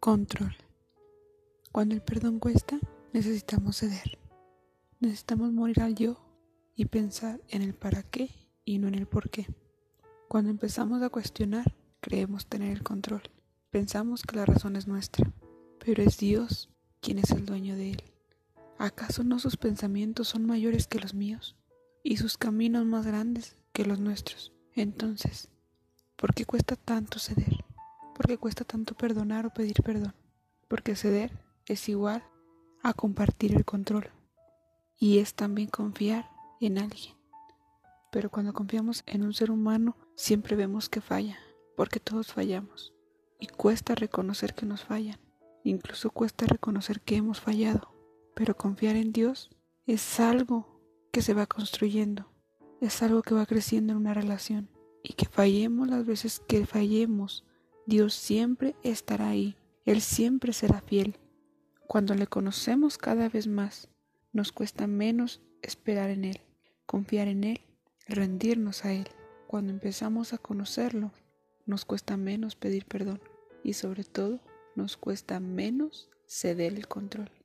Control. Cuando el perdón cuesta, necesitamos ceder. Necesitamos morir al yo y pensar en el para qué y no en el por qué. Cuando empezamos a cuestionar, creemos tener el control. Pensamos que la razón es nuestra, pero es Dios quien es el dueño de él. ¿Acaso no sus pensamientos son mayores que los míos y sus caminos más grandes que los nuestros? Entonces, ¿por qué cuesta tanto ceder? Porque cuesta tanto perdonar o pedir perdón, porque ceder es igual a compartir el control y es también confiar en alguien. Pero cuando confiamos en un ser humano siempre vemos que falla, porque todos fallamos. Y cuesta reconocer que nos fallan, incluso cuesta reconocer que hemos fallado, pero confiar en Dios es algo que se va construyendo, es algo que va creciendo en una relación. Y que fallemos las veces que fallemos Dios siempre estará ahí, Él siempre será fiel. Cuando le conocemos cada vez más, nos cuesta menos esperar en Él, confiar en Él, rendirnos a Él. Cuando empezamos a conocerlo, nos cuesta menos pedir perdón y sobre todo nos cuesta menos ceder el control.